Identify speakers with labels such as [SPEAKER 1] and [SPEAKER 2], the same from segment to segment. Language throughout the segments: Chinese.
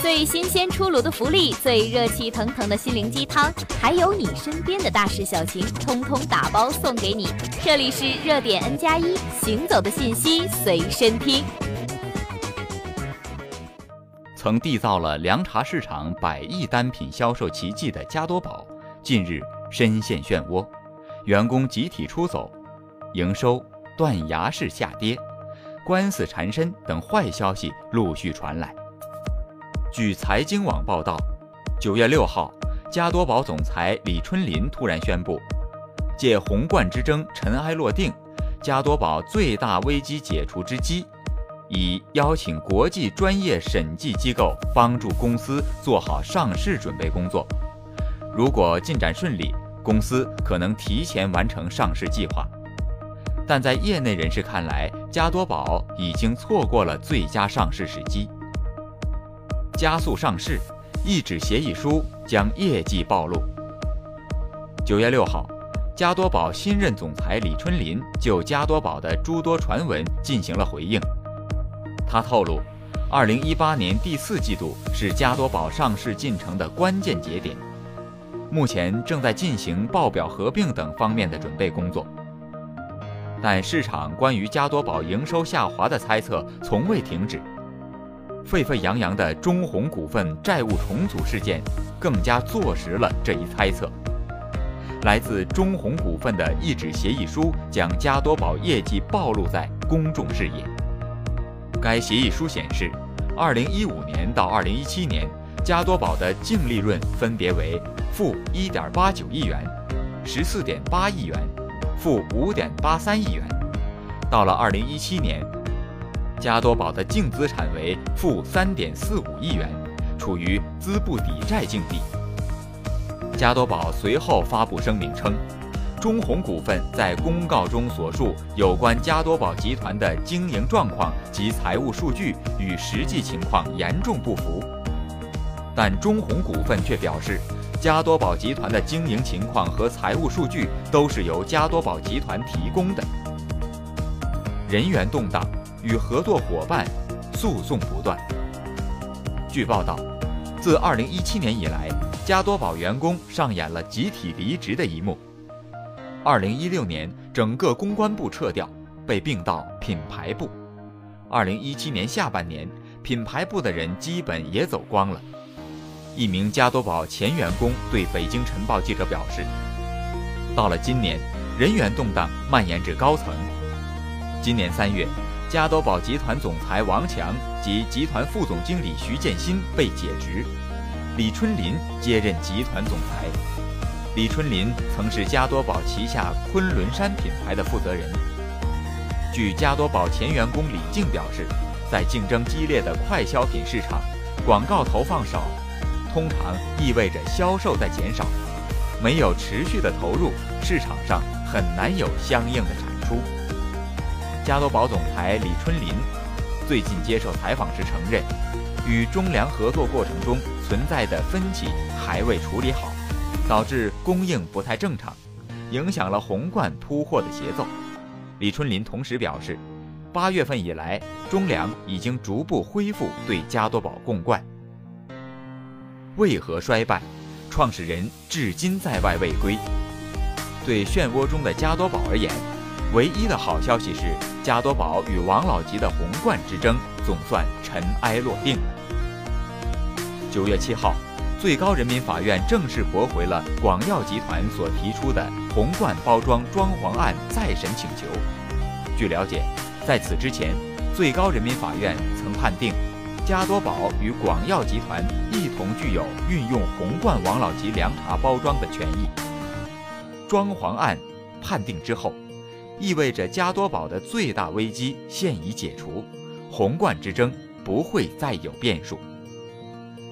[SPEAKER 1] 最新鲜出炉的福利，最热气腾腾的心灵鸡汤，还有你身边的大事小情，通通打包送给你。这里是热点 N 加一，行走的信息随身听。
[SPEAKER 2] 曾缔造了凉茶市场百亿单品销售奇迹的加多宝，近日深陷漩涡，员工集体出走，营收断崖式下跌，官司缠身等坏消息陆续传来。据财经网报道，九月六号，加多宝总裁李春林突然宣布，借红冠之争尘埃落定，加多宝最大危机解除之机，以邀请国际专业审计机构帮助公司做好上市准备工作。如果进展顺利，公司可能提前完成上市计划。但在业内人士看来，加多宝已经错过了最佳上市时机。加速上市，一纸协议书将业绩暴露。九月六号，加多宝新任总裁李春林就加多宝的诸多传闻进行了回应。他透露，二零一八年第四季度是加多宝上市进程的关键节点，目前正在进行报表合并等方面的准备工作。但市场关于加多宝营收下滑的猜测从未停止。沸沸扬扬的中弘股份债务重组事件，更加坐实了这一猜测。来自中弘股份的一纸协议书将加多宝业绩暴露在公众视野。该协议书显示，2015年到2017年，加多宝的净利润分别为负1.89亿元、14.8亿元、负5.83亿元。到了2017年。加多宝的净资产为负三点四五亿元，处于资不抵债境地。加多宝随后发布声明称，中弘股份在公告中所述有关加多宝集团的经营状况及财务数据与实际情况严重不符。但中弘股份却表示，加多宝集团的经营情况和财务数据都是由加多宝集团提供的。人员动荡。与合作伙伴诉讼不断。据报道，自2017年以来，加多宝员工上演了集体离职的一幕。2016年，整个公关部撤掉，被并到品牌部。2017年下半年，品牌部的人基本也走光了。一名加多宝前员工对北京晨报记者表示：“到了今年，人员动荡蔓延至高层。今年三月。”加多宝集团总裁王强及集团副总经理徐建新被解职，李春林接任集团总裁。李春林曾是加多宝旗下昆仑山品牌的负责人。据加多宝前员工李静表示，在竞争激烈的快消品市场，广告投放少，通常意味着销售在减少。没有持续的投入，市场上很难有相应的产出。加多宝总裁李春林最近接受采访时承认，与中粮合作过程中存在的分歧还未处理好，导致供应不太正常，影响了红罐铺货的节奏。李春林同时表示，八月份以来，中粮已经逐步恢复对加多宝供罐。为何衰败？创始人至今在外未归。对漩涡中的加多宝而言。唯一的好消息是，加多宝与王老吉的红罐之争总算尘埃落定。九月七号，最高人民法院正式驳回了广药集团所提出的红罐包装装潢案再审请求。据了解，在此之前，最高人民法院曾判定，加多宝与广药集团一同具有运用红罐王老吉凉茶包装的权益。装潢案判定之后。意味着加多宝的最大危机现已解除，红罐之争不会再有变数。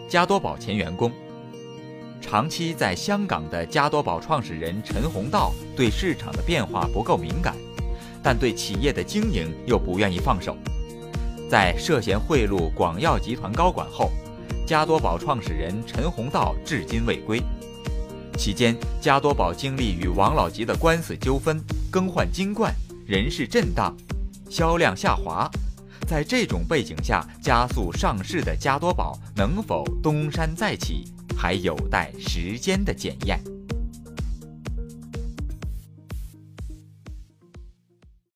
[SPEAKER 2] 加多宝前员工，长期在香港的加多宝创始人陈宏道对市场的变化不够敏感，但对企业的经营又不愿意放手。在涉嫌贿赂广药集团高管后，加多宝创始人陈宏道至今未归。期间，加多宝经历与王老吉的官司纠纷。更换金冠，人事震荡，销量下滑，在这种背景下加速上市的加多宝能否东山再起，还有待时间的检验。